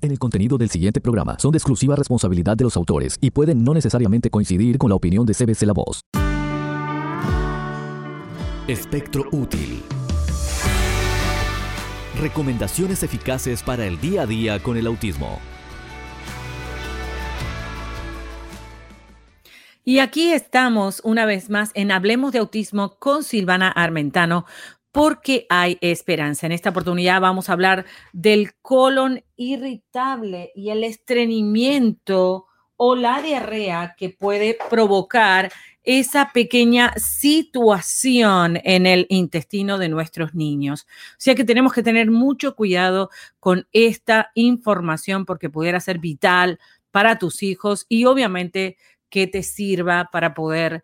En el contenido del siguiente programa son de exclusiva responsabilidad de los autores y pueden no necesariamente coincidir con la opinión de CBC La Voz. Espectro útil. Recomendaciones eficaces para el día a día con el autismo. Y aquí estamos una vez más en Hablemos de Autismo con Silvana Armentano, porque hay esperanza. En esta oportunidad vamos a hablar del colon irritable y el estreñimiento o la diarrea que puede provocar esa pequeña situación en el intestino de nuestros niños. O sea que tenemos que tener mucho cuidado con esta información porque pudiera ser vital para tus hijos y obviamente que te sirva para poder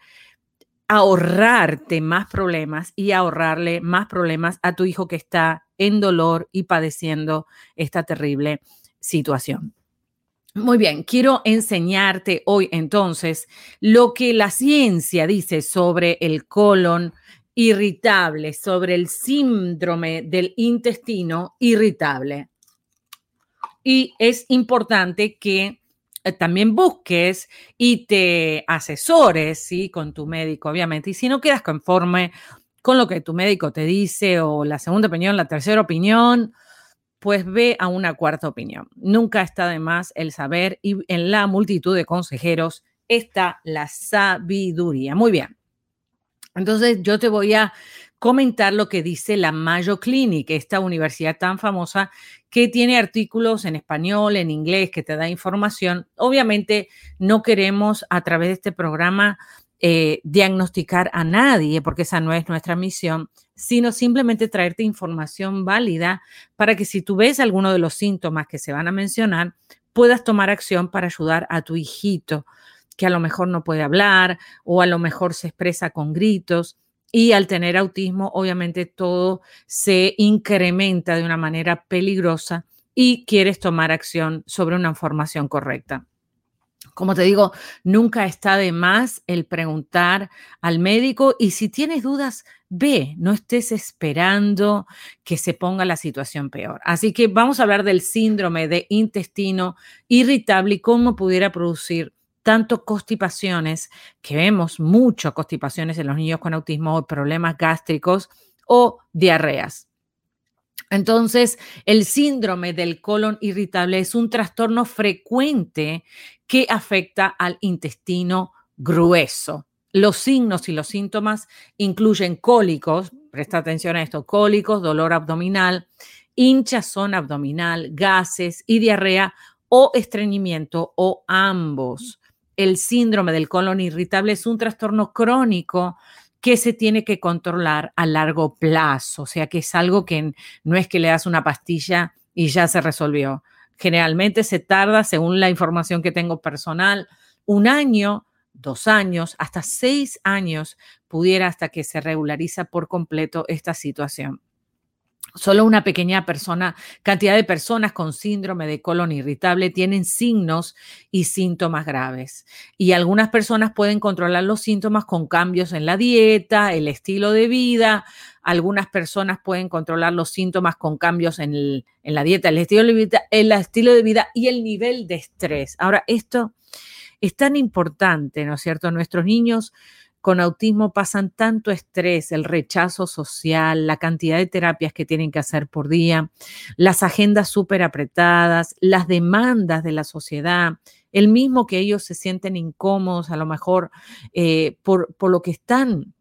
ahorrarte más problemas y ahorrarle más problemas a tu hijo que está en dolor y padeciendo esta terrible situación. Muy bien, quiero enseñarte hoy entonces lo que la ciencia dice sobre el colon irritable, sobre el síndrome del intestino irritable. Y es importante que también busques y te asesores, ¿sí? Con tu médico, obviamente. Y si no quedas conforme con lo que tu médico te dice o la segunda opinión, la tercera opinión, pues ve a una cuarta opinión. Nunca está de más el saber y en la multitud de consejeros está la sabiduría. Muy bien. Entonces yo te voy a comentar lo que dice la Mayo Clinic, esta universidad tan famosa que tiene artículos en español, en inglés, que te da información. Obviamente no queremos a través de este programa eh, diagnosticar a nadie, porque esa no es nuestra misión, sino simplemente traerte información válida para que si tú ves alguno de los síntomas que se van a mencionar, puedas tomar acción para ayudar a tu hijito que a lo mejor no puede hablar o a lo mejor se expresa con gritos. Y al tener autismo, obviamente todo se incrementa de una manera peligrosa y quieres tomar acción sobre una información correcta. Como te digo, nunca está de más el preguntar al médico y si tienes dudas, ve, no estés esperando que se ponga la situación peor. Así que vamos a hablar del síndrome de intestino irritable y cómo pudiera producir tanto constipaciones, que vemos mucho constipaciones en los niños con autismo o problemas gástricos o diarreas. Entonces, el síndrome del colon irritable es un trastorno frecuente que afecta al intestino grueso. Los signos y los síntomas incluyen cólicos, presta atención a esto, cólicos, dolor abdominal, hinchazón abdominal, gases y diarrea o estreñimiento o ambos el síndrome del colon irritable es un trastorno crónico que se tiene que controlar a largo plazo, o sea que es algo que no es que le das una pastilla y ya se resolvió. Generalmente se tarda, según la información que tengo personal, un año, dos años, hasta seis años pudiera hasta que se regulariza por completo esta situación. Solo una pequeña persona, cantidad de personas con síndrome de colon irritable tienen signos y síntomas graves. Y algunas personas pueden controlar los síntomas con cambios en la dieta, el estilo de vida. Algunas personas pueden controlar los síntomas con cambios en, la dieta, el estilo, de vida, el estilo de vida y el nivel de estrés. Ahora, esto es tan importante, ¿no es cierto? Nuestros niños con autismo pasan tanto estrés, el rechazo social, la cantidad de terapias que tienen que hacer por día, las agendas súper apretadas, las demandas de la sociedad, el mismo que ellos se sienten incómodos a lo mejor eh, por, por lo que están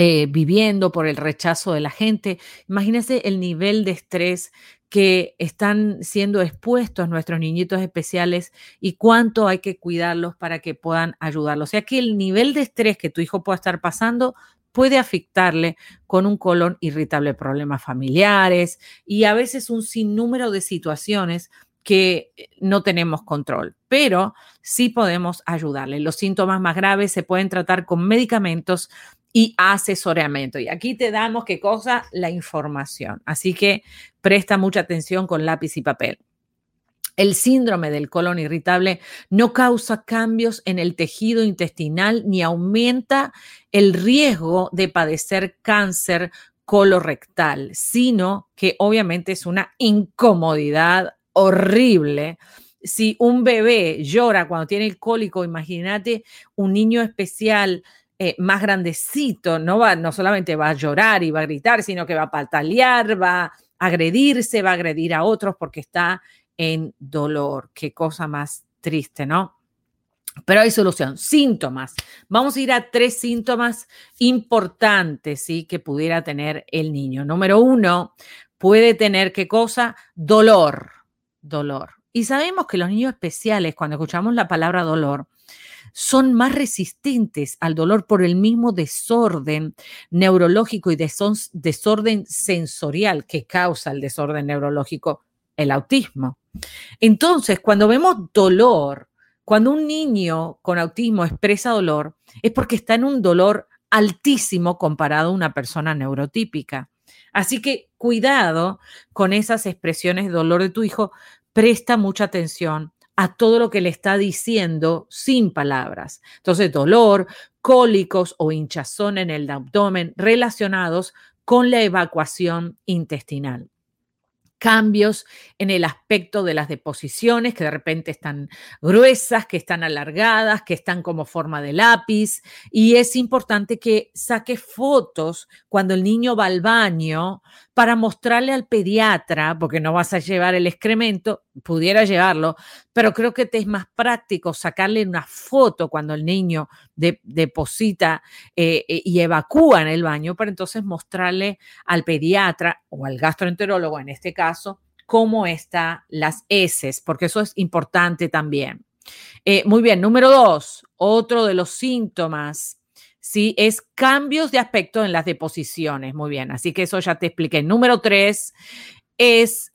eh, viviendo por el rechazo de la gente. Imagínense el nivel de estrés que están siendo expuestos nuestros niñitos especiales y cuánto hay que cuidarlos para que puedan ayudarlos. O sea que el nivel de estrés que tu hijo pueda estar pasando puede afectarle con un colon irritable, problemas familiares y a veces un sinnúmero de situaciones que eh, no tenemos control, pero sí podemos ayudarle. Los síntomas más graves se pueden tratar con medicamentos y asesoramiento. Y aquí te damos qué cosa, la información. Así que presta mucha atención con lápiz y papel. El síndrome del colon irritable no causa cambios en el tejido intestinal ni aumenta el riesgo de padecer cáncer colorectal, sino que obviamente es una incomodidad horrible. Si un bebé llora cuando tiene el cólico, imagínate un niño especial eh, más grandecito, no, va, no solamente va a llorar y va a gritar, sino que va a patalear, va a agredirse, va a agredir a otros porque está en dolor. Qué cosa más triste, ¿no? Pero hay solución. Síntomas. Vamos a ir a tres síntomas importantes, ¿sí? Que pudiera tener el niño. Número uno, puede tener qué cosa? Dolor. Dolor. Y sabemos que los niños especiales, cuando escuchamos la palabra dolor, son más resistentes al dolor por el mismo desorden neurológico y desorden sensorial que causa el desorden neurológico, el autismo. Entonces, cuando vemos dolor, cuando un niño con autismo expresa dolor, es porque está en un dolor altísimo comparado a una persona neurotípica. Así que cuidado con esas expresiones de dolor de tu hijo, presta mucha atención a todo lo que le está diciendo sin palabras. Entonces, dolor, cólicos o hinchazón en el abdomen relacionados con la evacuación intestinal cambios en el aspecto de las deposiciones, que de repente están gruesas, que están alargadas, que están como forma de lápiz. Y es importante que saque fotos cuando el niño va al baño para mostrarle al pediatra, porque no vas a llevar el excremento, pudiera llevarlo, pero creo que es más práctico sacarle una foto cuando el niño deposita eh, eh, y evacúa en el baño, para entonces mostrarle al pediatra o al gastroenterólogo en este caso cómo están las heces, porque eso es importante también. Eh, muy bien, número dos, otro de los síntomas, ¿sí? Es cambios de aspecto en las deposiciones. Muy bien, así que eso ya te expliqué. Número tres es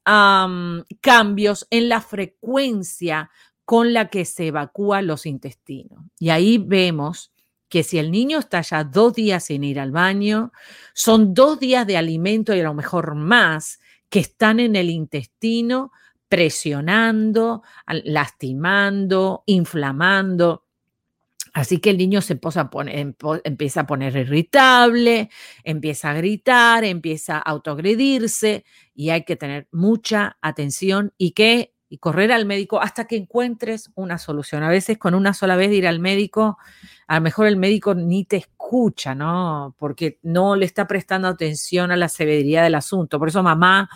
cambios en la frecuencia con la que se evacúan los intestinos. Y ahí vemos que si el niño está ya dos días sin ir al baño, son dos días de alimento y a lo mejor más que están en el intestino presionando, lastimando, inflamando. Así que el niño se empieza a poner irritable, empieza a gritar, empieza a autoagredirse y hay que tener mucha atención y que y correr al médico hasta que encuentres una solución. A veces con una sola vez ir al médico, a lo mejor el médico ni te escucha, ¿no? Porque no le está prestando atención a la severidad del asunto. Por eso mamá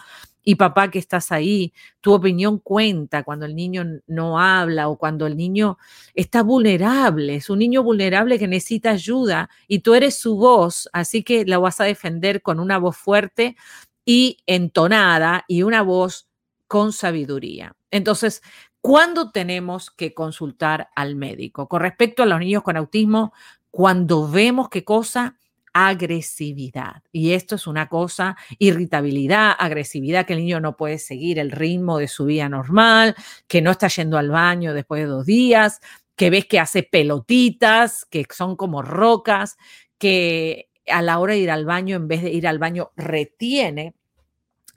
y papá que estás ahí, tu opinión cuenta cuando el niño no habla o cuando el niño está vulnerable, es un niño vulnerable que necesita ayuda y tú eres su voz, así que la vas a defender con una voz fuerte y entonada y una voz con sabiduría. Entonces, ¿cuándo tenemos que consultar al médico? Con respecto a los niños con autismo, cuando vemos qué cosa, agresividad. Y esto es una cosa, irritabilidad, agresividad, que el niño no puede seguir el ritmo de su vida normal, que no está yendo al baño después de dos días, que ves que hace pelotitas, que son como rocas, que a la hora de ir al baño, en vez de ir al baño, retiene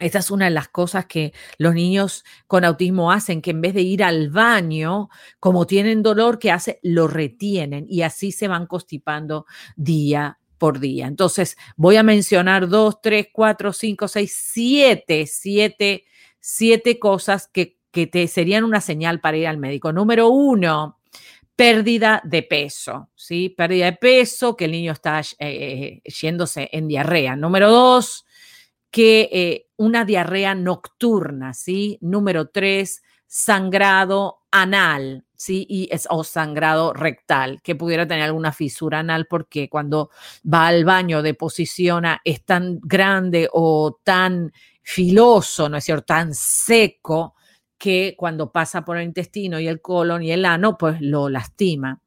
esta es una de las cosas que los niños con autismo hacen, que en vez de ir al baño, como tienen dolor, que hace, lo retienen y así se van constipando día por día. Entonces, voy a mencionar dos, tres, cuatro, cinco, seis, siete, siete, siete cosas que, que te serían una señal para ir al médico. Número uno, pérdida de peso, ¿sí? Pérdida de peso, que el niño está eh, yéndose en diarrea. Número dos, que eh, una diarrea nocturna, ¿sí? Número tres, sangrado anal, ¿sí? Y es, o sangrado rectal, que pudiera tener alguna fisura anal porque cuando va al baño deposiciona es tan grande o tan filoso, ¿no es cierto? Tan seco que cuando pasa por el intestino y el colon y el ano, pues lo lastima.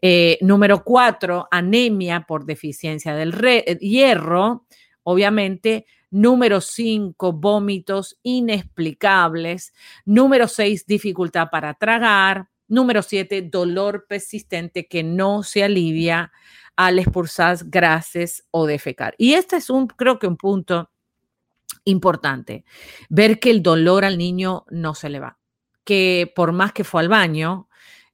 Eh, número cuatro, anemia por deficiencia del hierro. Obviamente, Número 5, vómitos inexplicables. Número 6, dificultad para tragar. Número 7, dolor persistente que no se alivia al expulsar gases o defecar. Y este es un, creo que un punto importante, ver que el dolor al niño no se le va, que por más que fue al baño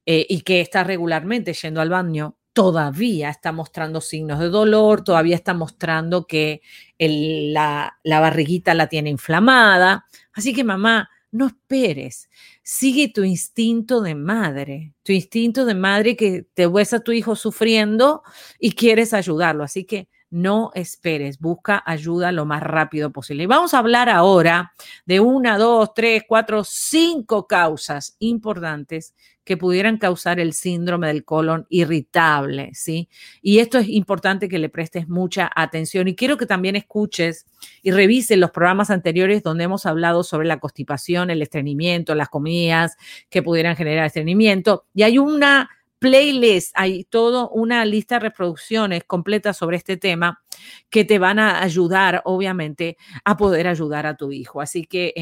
eh, y que está regularmente yendo al baño, todavía está mostrando signos de dolor, todavía está mostrando que la, la barriguita la tiene inflamada. Así que mamá, no esperes. Sigue tu instinto de madre, tu instinto de madre que te ves a tu hijo sufriendo y quieres ayudarlo. Así que no esperes, busca ayuda lo más rápido posible. Y vamos a hablar ahora de una, dos, tres, cuatro, cinco causas importantes que pudieran causar el síndrome del colon irritable, ¿sí? Y esto es importante que le prestes mucha atención y quiero que también escuches y revises los programas anteriores donde hemos hablado sobre la constipación, el estreñimiento, las comidas que pudieran generar estreñimiento. Y hay una playlist, hay toda una lista de reproducciones completa sobre este tema que te van a ayudar, obviamente, a poder ayudar a tu hijo. Así que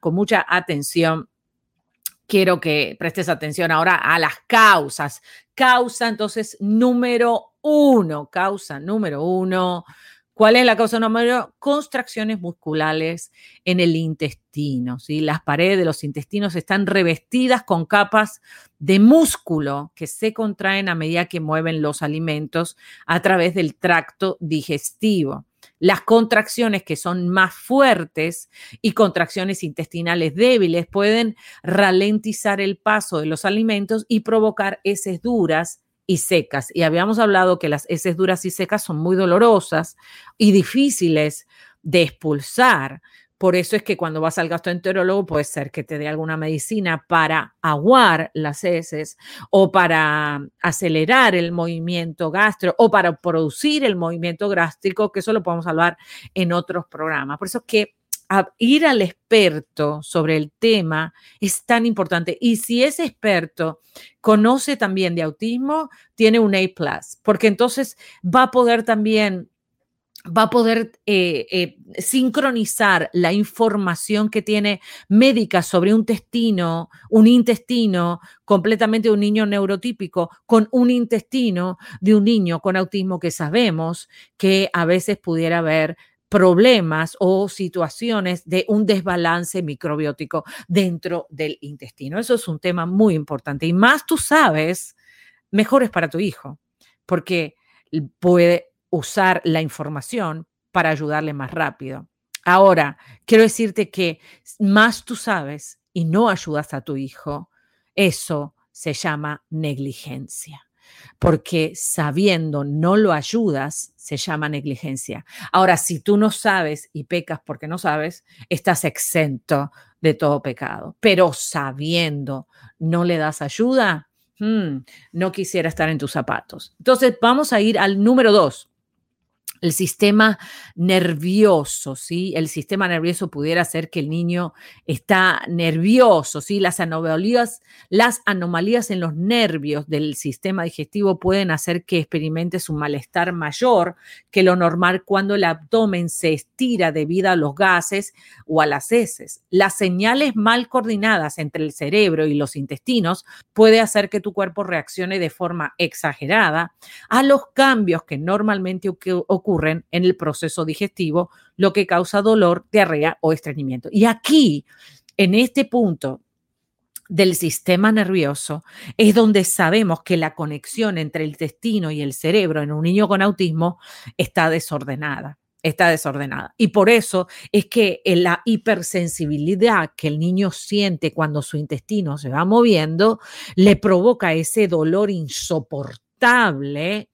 con mucha atención quiero que prestes atención ahora a las causas. Causa, entonces, número uno, causa número uno. ¿Cuál es la causa número? Contracciones musculares en el intestino. ¿sí? Las paredes de los intestinos están revestidas con capas de músculo que se contraen a medida que mueven los alimentos a través del tracto digestivo. Las contracciones que son más fuertes y contracciones intestinales débiles pueden ralentizar el paso de los alimentos y provocar heces duras y secas. Y habíamos hablado que las heces duras y secas son muy dolorosas y difíciles de expulsar. Por eso es que cuando vas al gastroenterólogo puede ser que te dé alguna medicina para aguar las heces o para acelerar el movimiento gástrico o para producir el movimiento gástrico, que eso lo podemos hablar en otros programas. Por eso es que ir al experto sobre el tema es tan importante. Y si ese experto conoce también de autismo, tiene un A, porque entonces va a poder también va a poder eh, eh, sincronizar la información que tiene médica sobre un intestino, un intestino completamente de un niño neurotípico con un intestino de un niño con autismo que sabemos que a veces pudiera haber problemas o situaciones de un desbalance microbiótico dentro del intestino. Eso es un tema muy importante y más tú sabes, mejor es para tu hijo, porque puede usar la información para ayudarle más rápido. Ahora, quiero decirte que más tú sabes y no ayudas a tu hijo, eso se llama negligencia, porque sabiendo no lo ayudas, se llama negligencia. Ahora, si tú no sabes y pecas porque no sabes, estás exento de todo pecado, pero sabiendo no le das ayuda, hmm, no quisiera estar en tus zapatos. Entonces, vamos a ir al número dos el sistema nervioso, ¿sí? El sistema nervioso pudiera ser que el niño está nervioso, ¿sí? Las anomalías, las anomalías en los nervios del sistema digestivo pueden hacer que experimentes un malestar mayor que lo normal cuando el abdomen se estira debido a los gases o a las heces. Las señales mal coordinadas entre el cerebro y los intestinos puede hacer que tu cuerpo reaccione de forma exagerada a los cambios que normalmente ocurren ocurren en el proceso digestivo, lo que causa dolor, diarrea o estreñimiento. Y aquí, en este punto del sistema nervioso, es donde sabemos que la conexión entre el intestino y el cerebro en un niño con autismo está desordenada está desordenada. Y por eso es que la hipersensibilidad que el niño siente cuando su intestino se va moviendo le provoca ese dolor insoportable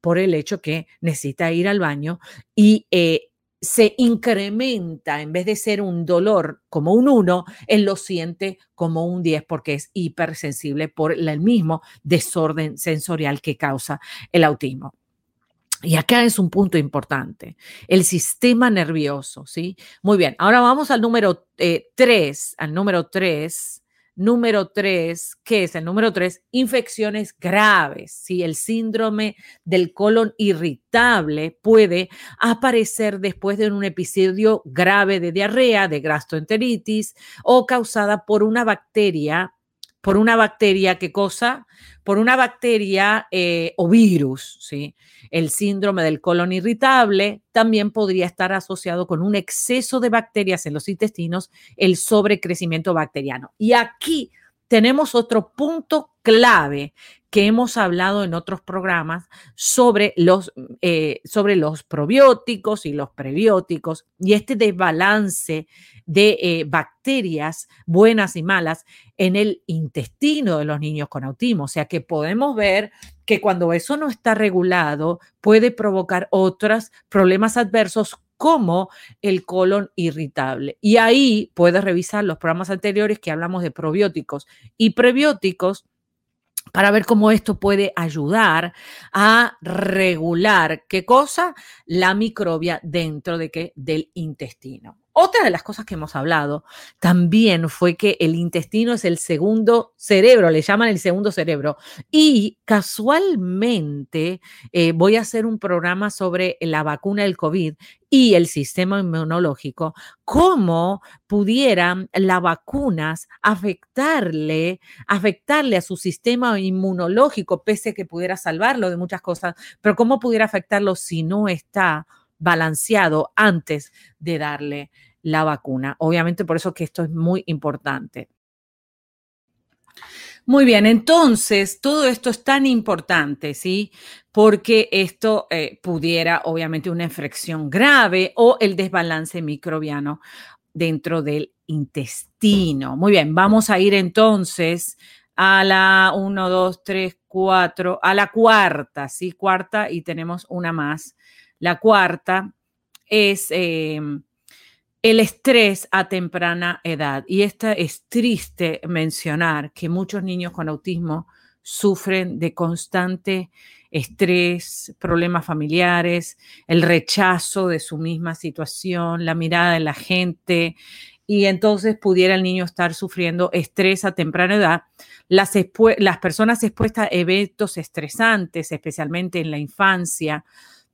por el hecho que necesita ir al baño y eh, se incrementa, en vez de ser un dolor como un 1, él lo siente como un 10 porque es hipersensible por el mismo desorden sensorial que causa el autismo. Y acá es un punto importante, el sistema nervioso, ¿sí? Muy bien, ahora vamos al número 3, eh, al número 3, Número tres, ¿qué es el número tres? Infecciones graves. Si el síndrome del colon irritable puede aparecer después de un episodio grave de diarrea, de gastroenteritis o causada por una bacteria por una bacteria, ¿qué cosa? Por una bacteria eh, o virus, ¿sí? El síndrome del colon irritable también podría estar asociado con un exceso de bacterias en los intestinos, el sobrecrecimiento bacteriano. Y aquí tenemos otro punto clave que hemos hablado en otros programas sobre los, eh, sobre los probióticos y los prebióticos y este desbalance de eh, bacterias buenas y malas en el intestino de los niños con autismo. O sea que podemos ver que cuando eso no está regulado puede provocar otros problemas adversos como el colon irritable. Y ahí puedes revisar los programas anteriores que hablamos de probióticos y prebióticos para ver cómo esto puede ayudar a regular qué cosa la microbia dentro de qué del intestino. Otra de las cosas que hemos hablado también fue que el intestino es el segundo cerebro, le llaman el segundo cerebro. Y casualmente eh, voy a hacer un programa sobre la vacuna del COVID y el sistema inmunológico, cómo pudieran las vacunas afectarle, afectarle a su sistema inmunológico, pese a que pudiera salvarlo de muchas cosas, pero cómo pudiera afectarlo si no está balanceado antes de darle la vacuna. Obviamente por eso que esto es muy importante. Muy bien, entonces todo esto es tan importante, ¿sí? Porque esto eh, pudiera, obviamente, una infección grave o el desbalance microbiano dentro del intestino. Muy bien, vamos a ir entonces a la 1, 2, 3, 4, a la cuarta, ¿sí? Cuarta y tenemos una más. La cuarta es... Em, el estrés a temprana edad. Y esta es triste mencionar que muchos niños con autismo sufren de constante estrés, problemas familiares, el rechazo de su misma situación, la mirada de la gente, y entonces pudiera el niño estar sufriendo estrés a temprana edad. Las, las personas expuestas a eventos estresantes, especialmente en la infancia,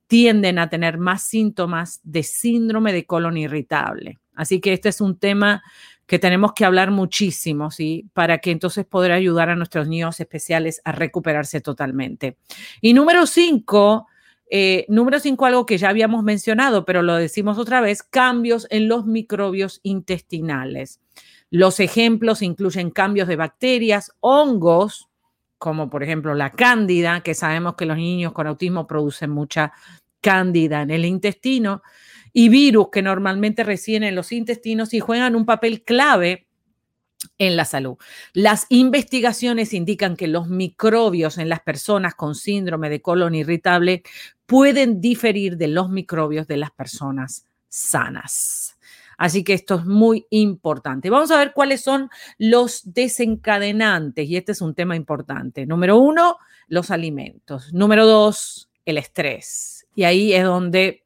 tienden a tener más síntomas de síndrome de colon irritable. Así que este es un tema que tenemos que hablar muchísimo, ¿sí? Para que entonces poder ayudar a nuestros niños especiales a recuperarse totalmente. Y número cinco, eh, número cinco, algo que ya habíamos mencionado, pero lo decimos otra vez, cambios en los microbios intestinales. Los ejemplos incluyen cambios de bacterias, hongos, como por ejemplo la cándida, que sabemos que los niños con autismo producen mucha cándida en el intestino, y virus que normalmente residen en los intestinos y juegan un papel clave en la salud. Las investigaciones indican que los microbios en las personas con síndrome de colon irritable pueden diferir de los microbios de las personas sanas. Así que esto es muy importante. Vamos a ver cuáles son los desencadenantes y este es un tema importante. Número uno, los alimentos. Número dos, el estrés. Y ahí es donde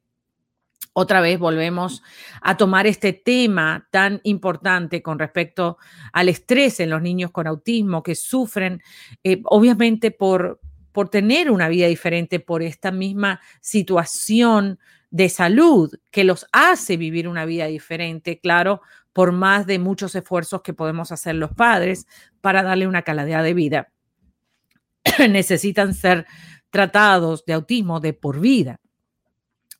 otra vez volvemos a tomar este tema tan importante con respecto al estrés en los niños con autismo que sufren, eh, obviamente por, por tener una vida diferente, por esta misma situación de salud que los hace vivir una vida diferente, claro, por más de muchos esfuerzos que podemos hacer los padres para darle una calidad de vida. Necesitan ser tratados de autismo de por vida,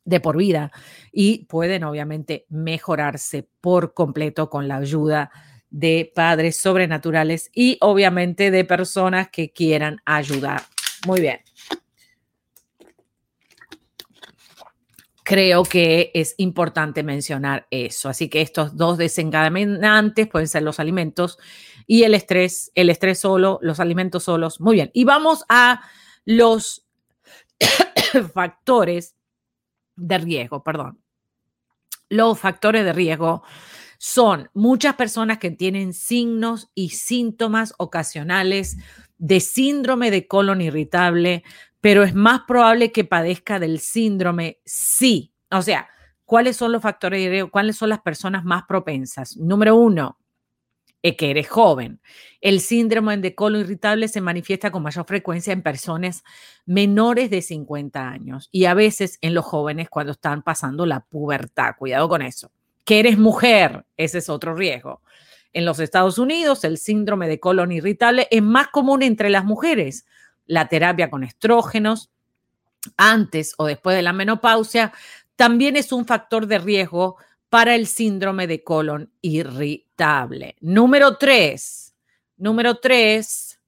de por vida, y pueden obviamente mejorarse por completo con la ayuda de padres sobrenaturales y obviamente de personas que quieran ayudar. Muy bien. creo que es importante mencionar eso. Así que estos dos desencadenantes pueden ser los alimentos y el estrés, el estrés solo, los alimentos solos. Muy bien. Y vamos a los factores de riesgo, perdón. Los factores de riesgo son muchas personas que tienen signos y síntomas ocasionales de síndrome de colon irritable, pero es más probable que padezca del síndrome sí. O sea, ¿cuáles son los factores de riesgo? ¿Cuáles son las personas más propensas? Número uno, que eres joven. El síndrome de colon irritable se manifiesta con mayor frecuencia en personas menores de 50 años y a veces en los jóvenes cuando están pasando la pubertad. Cuidado con eso. Que eres mujer, ese es otro riesgo. En los Estados Unidos, el síndrome de colon irritable es más común entre las mujeres la terapia con estrógenos antes o después de la menopausia también es un factor de riesgo para el síndrome de colon irritable. Número tres, número tres,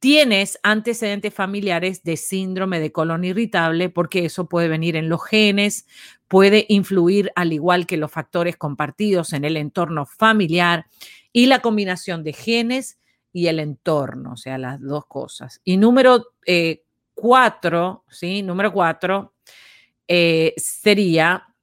tienes antecedentes familiares de síndrome de colon irritable, porque eso puede venir en los genes, puede influir al igual que los factores compartidos en el entorno familiar y la combinación de genes y el entorno, o sea, las dos cosas. Y número eh, cuatro, ¿sí? Número cuatro eh, sería,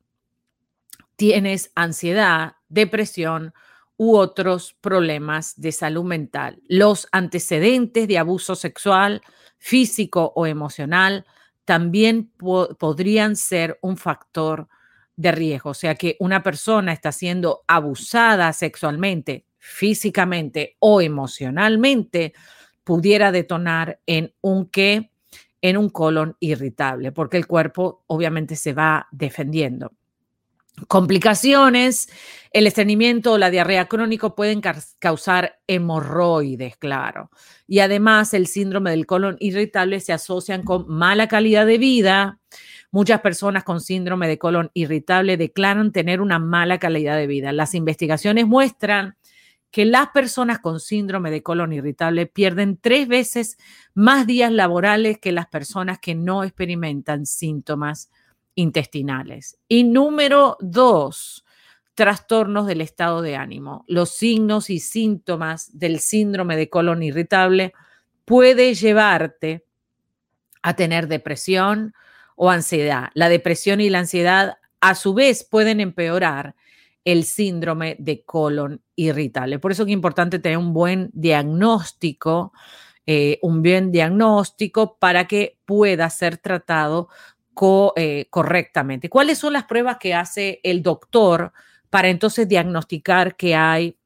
tienes ansiedad, depresión, u otros problemas de salud mental. Los antecedentes de abuso sexual, físico o emocional también podrían ser un factor de riesgo. O sea que una persona está siendo abusada sexualmente, físicamente o emocionalmente, pudiera detonar en un qué, en un colon irritable, porque el cuerpo obviamente se va defendiendo. Complicaciones, el estreñimiento o la diarrea crónico pueden causar hemorroides, claro. Y además el síndrome del colon irritable se asocian con mala calidad de vida. Muchas personas con síndrome de colon irritable declaran tener una mala calidad de vida. Las investigaciones muestran que las personas con síndrome de colon irritable pierden tres veces más días laborales que las personas que no experimentan síntomas intestinales. Y número dos, trastornos del estado de ánimo. Los signos y síntomas del síndrome de colon irritable puede llevarte a tener depresión o ansiedad. La depresión y la ansiedad a su vez pueden empeorar el síndrome de colon irritable. Por eso es importante tener un buen diagnóstico, eh, un buen diagnóstico para que pueda ser tratado eh, correctamente. ¿Cuáles son las pruebas que hace el doctor para entonces diagnosticar que hay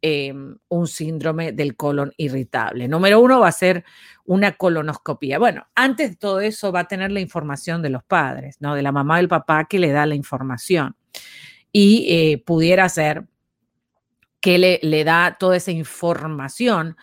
em, un síndrome del colon irritable? Número uno va a ser una colonoscopia. Bueno, antes de todo eso va a tener la información de los padres, ¿no? De la mamá y el papá que le da la información. Y eh, pudiera ser que le, le, da toda esa información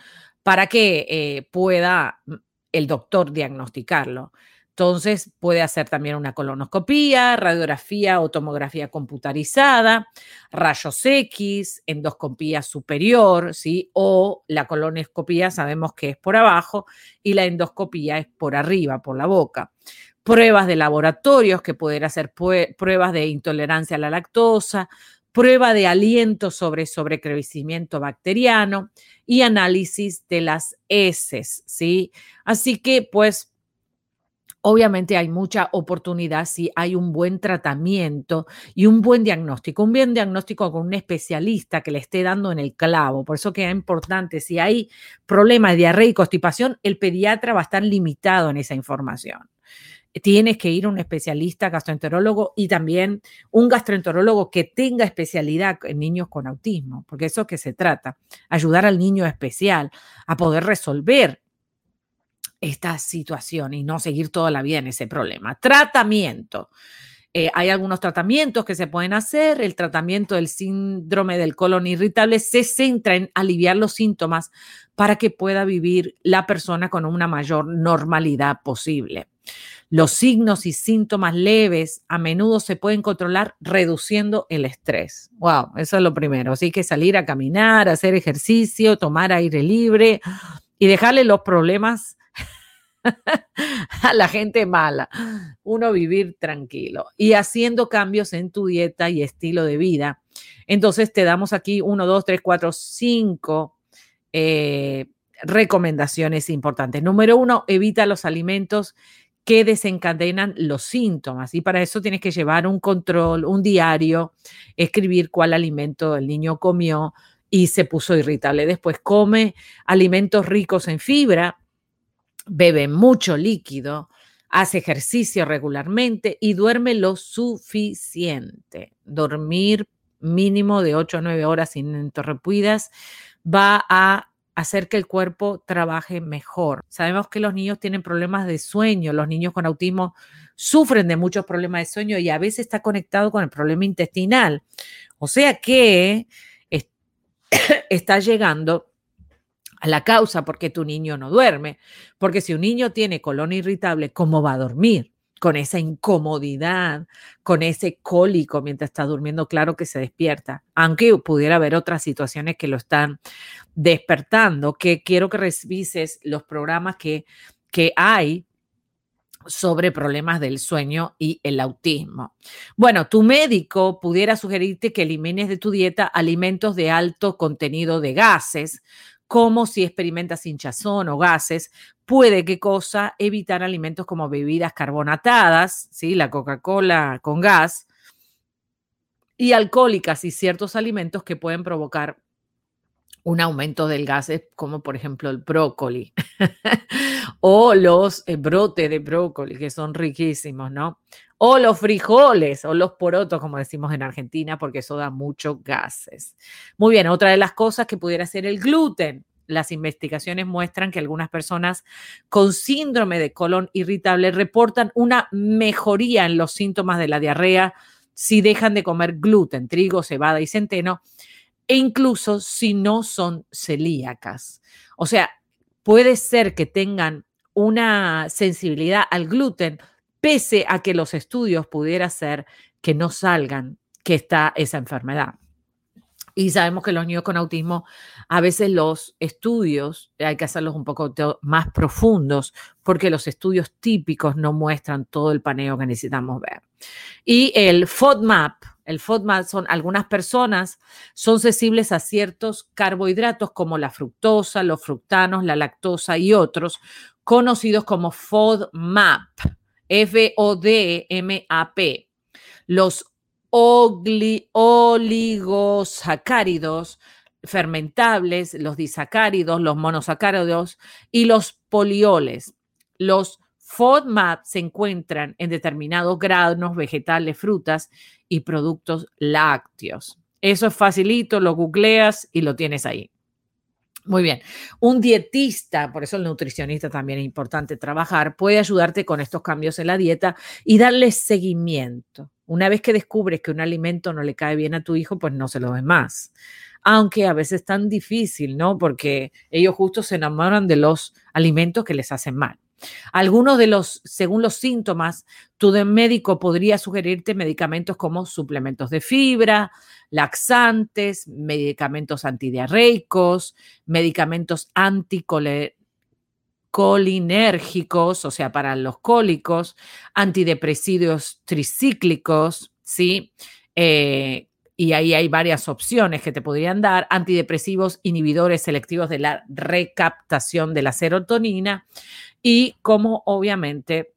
para que eh, pueda mm, el doctor diagnosticarlo. Entonces puede hacer también una colonoscopía, radiografía o tomografía computarizada, rayos X, endoscopía superior, ¿sí? O la colonoscopía sabemos que es por abajo y la endoscopía es por arriba, por la boca. Pruebas de laboratorios que pueden hacer pruebas de intolerancia a la lactosa, prueba de aliento sobre sobrecrecimiento bacteriano y análisis de las heces, ¿sí? Así que pues Obviamente hay mucha oportunidad si hay un buen tratamiento y un buen diagnóstico, un buen diagnóstico con un especialista que le esté dando en el clavo. Por eso que es importante, si hay problemas de diarrea y constipación, el pediatra va a estar limitado en esa información. Tienes que ir a un especialista gastroenterólogo y también un gastroenterólogo que tenga especialidad en niños con autismo, porque eso es que se trata, ayudar al niño especial a poder resolver esta situación y no seguir toda la vida en ese problema. Tratamiento. Eh, hay algunos tratamientos que se pueden hacer. El tratamiento del síndrome del colon irritable se centra en aliviar los síntomas para que pueda vivir la persona con una mayor normalidad posible. Los signos y síntomas leves a menudo se pueden controlar reduciendo el estrés. Wow, eso es lo primero. Así que salir a caminar, hacer ejercicio, tomar aire libre y dejarle los problemas a la gente mala, uno vivir tranquilo y haciendo cambios en tu dieta y estilo de vida. Entonces te damos aquí uno, dos, tres, cuatro, cinco eh, recomendaciones importantes. Número uno, evita los alimentos que desencadenan los síntomas y para eso tienes que llevar un control, un diario, escribir cuál alimento el niño comió y se puso irritable. Después come alimentos ricos en fibra bebe mucho líquido, hace ejercicio regularmente y duerme lo suficiente. Dormir mínimo de 8 a 9 horas ininterrumpidas va a hacer que el cuerpo trabaje mejor. Sabemos que los niños tienen problemas de sueño, los niños con autismo sufren de muchos problemas de sueño y a veces está conectado con el problema intestinal. O sea que está llegando a la causa porque tu niño no duerme. Porque si un niño tiene colon irritable, ¿cómo va a dormir? con esa incomodidad, con ese cólico mientras está durmiendo, claro que se despierta, aunque pudiera haber otras situaciones que lo están despertando, que quiero que revises los programas que, que hay sobre problemas del sueño y el autismo. Bueno, tu médico pudiera sugerirte que elimines de tu dieta alimentos de alto contenido de gases, como si experimentas hinchazón o gases, puede que cosa evitar alimentos como bebidas carbonatadas, ¿sí? la Coca-Cola con gas, y alcohólicas y ciertos alimentos que pueden provocar un aumento del gas, como por ejemplo el brócoli o los eh, brotes de brócoli, que son riquísimos, ¿no? O los frijoles o los porotos, como decimos en Argentina, porque eso da muchos gases. Muy bien, otra de las cosas que pudiera ser el gluten. Las investigaciones muestran que algunas personas con síndrome de colon irritable reportan una mejoría en los síntomas de la diarrea si dejan de comer gluten, trigo, cebada y centeno, e incluso si no son celíacas. O sea, puede ser que tengan una sensibilidad al gluten, pese a que los estudios pudiera ser que no salgan que está esa enfermedad. Y sabemos que los niños con autismo, a veces los estudios hay que hacerlos un poco más profundos porque los estudios típicos no muestran todo el paneo que necesitamos ver. Y el FODMAP, el FODMAP son algunas personas son sensibles a ciertos carbohidratos como la fructosa, los fructanos, la lactosa y otros, conocidos como FODMAP. F-O-D-M-A-P. Los oligosacáridos fermentables, los disacáridos, los monosacáridos y los polioles. Los FODMAP se encuentran en determinados granos, vegetales, frutas y productos lácteos. Eso es facilito, lo googleas y lo tienes ahí. Muy bien. Un dietista, por eso el nutricionista también es importante trabajar, puede ayudarte con estos cambios en la dieta y darle seguimiento. Una vez que descubres que un alimento no le cae bien a tu hijo, pues no se lo ve más. Aunque a veces es tan difícil, ¿no? Porque ellos justo se enamoran de los alimentos que les hacen mal. Algunos de los, según los síntomas, tu médico podría sugerirte medicamentos como suplementos de fibra, laxantes, medicamentos antidiarreicos, medicamentos anticolinérgicos, o sea, para los cólicos, antidepresivos tricíclicos, ¿sí? Eh, y ahí hay varias opciones que te podrían dar, antidepresivos inhibidores selectivos de la recaptación de la serotonina, y cómo obviamente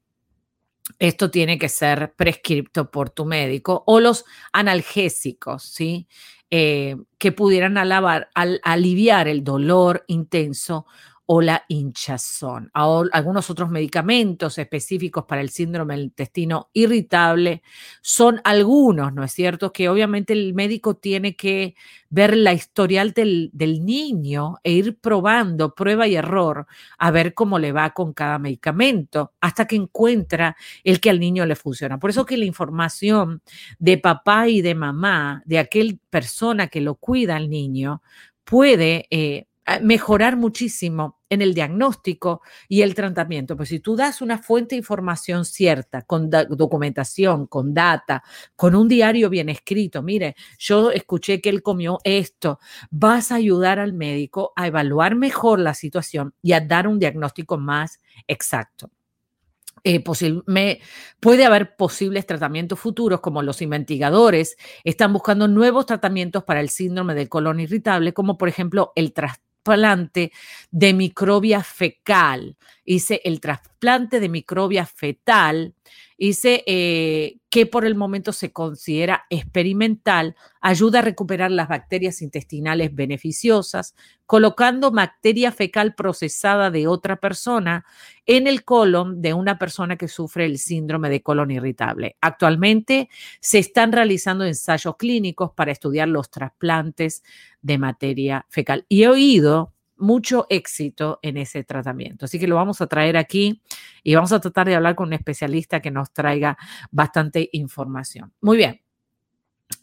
esto tiene que ser prescripto por tu médico o los analgésicos, ¿sí? Eh, que pudieran alabar, al, aliviar el dolor intenso o la hinchazón. algunos otros medicamentos específicos para el síndrome del intestino irritable son algunos, ¿no es cierto? Que obviamente el médico tiene que ver la historial del, del niño e ir probando prueba y error a ver cómo le va con cada medicamento hasta que encuentra el que al niño le funciona. Por eso que la información de papá y de mamá, de aquel persona que lo cuida al niño, puede eh, mejorar muchísimo en el diagnóstico y el tratamiento. Pues si tú das una fuente de información cierta, con documentación, con data, con un diario bien escrito, mire, yo escuché que él comió esto, vas a ayudar al médico a evaluar mejor la situación y a dar un diagnóstico más exacto. Eh, puede haber posibles tratamientos futuros, como los investigadores están buscando nuevos tratamientos para el síndrome del colon irritable, como por ejemplo el trastorno trasplante de microbia fecal. Hice el trasplante de microbia fetal. Hice eh, que por el momento se considera experimental, ayuda a recuperar las bacterias intestinales beneficiosas, colocando bacteria fecal procesada de otra persona en el colon de una persona que sufre el síndrome de colon irritable. Actualmente se están realizando ensayos clínicos para estudiar los trasplantes de materia fecal. Y he oído mucho éxito en ese tratamiento. Así que lo vamos a traer aquí y vamos a tratar de hablar con un especialista que nos traiga bastante información. Muy bien.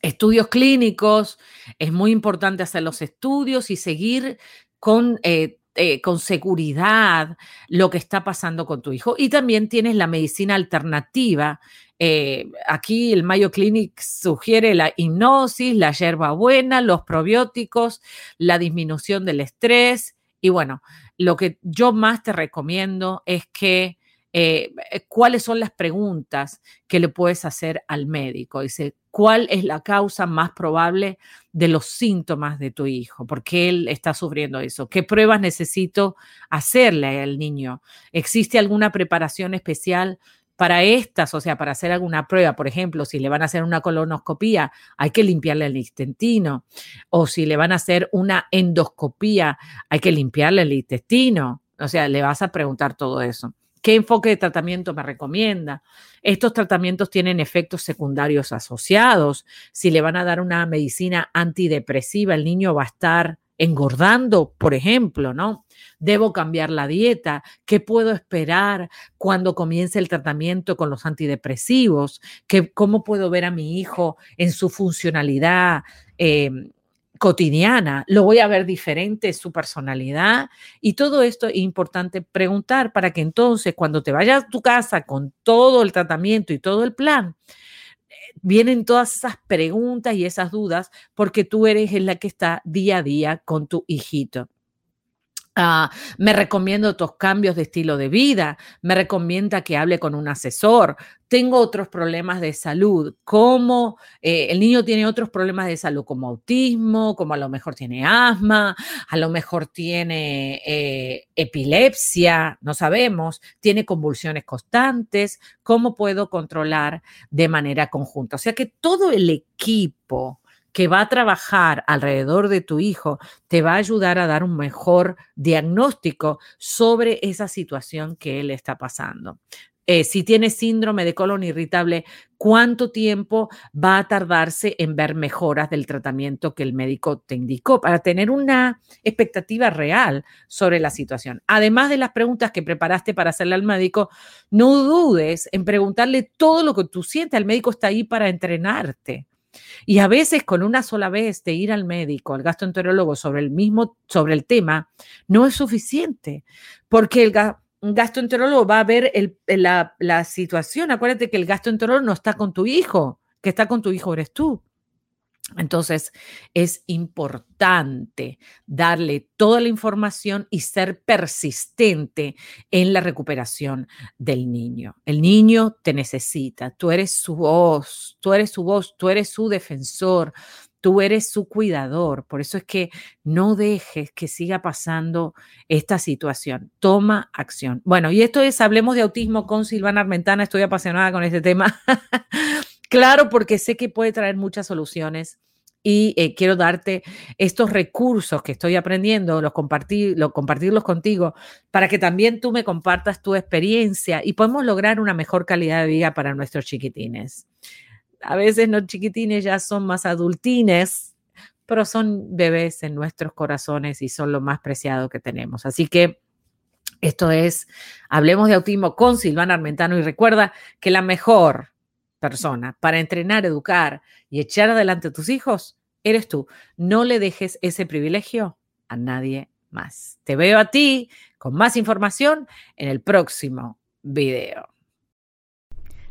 Estudios clínicos, es muy importante hacer los estudios y seguir con eh, eh, con seguridad lo que está pasando con tu hijo. Y también tienes la medicina alternativa. Eh, aquí el Mayo Clinic sugiere la hipnosis, la hierbabuena, los probióticos, la disminución del estrés. Y bueno, lo que yo más te recomiendo es que eh, cuáles son las preguntas que le puedes hacer al médico. Dice, ¿cuál es la causa más probable de los síntomas de tu hijo? ¿Por qué él está sufriendo eso? ¿Qué pruebas necesito hacerle al niño? ¿Existe alguna preparación especial? Para estas, o sea, para hacer alguna prueba, por ejemplo, si le van a hacer una colonoscopía, hay que limpiarle el intestino. O si le van a hacer una endoscopía, hay que limpiarle el intestino. O sea, le vas a preguntar todo eso. ¿Qué enfoque de tratamiento me recomienda? Estos tratamientos tienen efectos secundarios asociados. Si le van a dar una medicina antidepresiva, el niño va a estar engordando, por ejemplo, ¿no? Debo cambiar la dieta. ¿Qué puedo esperar cuando comience el tratamiento con los antidepresivos? ¿Qué, ¿Cómo puedo ver a mi hijo en su funcionalidad? Em, cotidiana, lo voy a ver diferente, su personalidad y todo esto es importante preguntar para que entonces cuando te vayas a tu casa con todo el tratamiento y todo el plan, eh, vienen todas esas preguntas y esas dudas porque tú eres la que está día a día con tu hijito. Ah, me recomiendo otros cambios de estilo de vida, me recomienda que hable con un asesor. Tengo otros problemas de salud, como eh, el niño tiene otros problemas de salud, como autismo, como a lo mejor tiene asma, a lo mejor tiene eh, epilepsia, no sabemos, tiene convulsiones constantes. ¿Cómo puedo controlar de manera conjunta? O sea que todo el equipo que va a trabajar alrededor de tu hijo te va a ayudar a dar un mejor diagnóstico sobre esa situación que él está pasando. Eh, si tiene síndrome de colon irritable, cuánto tiempo va a tardarse en ver mejoras del tratamiento que el médico te indicó para tener una expectativa real sobre la situación. Además de las preguntas que preparaste para hacerle al médico, no dudes en preguntarle todo lo que tú sientes. El médico está ahí para entrenarte. Y a veces con una sola vez de ir al médico, al gastroenterólogo sobre el mismo, sobre el tema, no es suficiente, porque el gastroenterólogo va a ver la, la situación. Acuérdate que el gastroenterólogo no está con tu hijo, que está con tu hijo eres tú. Entonces, es importante darle toda la información y ser persistente en la recuperación del niño. El niño te necesita, tú eres su voz, tú eres su voz, tú eres su defensor, tú eres su cuidador. Por eso es que no dejes que siga pasando esta situación. Toma acción. Bueno, y esto es Hablemos de Autismo con Silvana Armentana. Estoy apasionada con este tema. Claro, porque sé que puede traer muchas soluciones y eh, quiero darte estos recursos que estoy aprendiendo, los compartir, los, compartirlos contigo, para que también tú me compartas tu experiencia y podemos lograr una mejor calidad de vida para nuestros chiquitines. A veces los chiquitines ya son más adultines, pero son bebés en nuestros corazones y son lo más preciado que tenemos. Así que esto es, hablemos de autismo con Silvana Armentano y recuerda que la mejor persona para entrenar, educar y echar adelante a tus hijos, eres tú. No le dejes ese privilegio a nadie más. Te veo a ti con más información en el próximo video.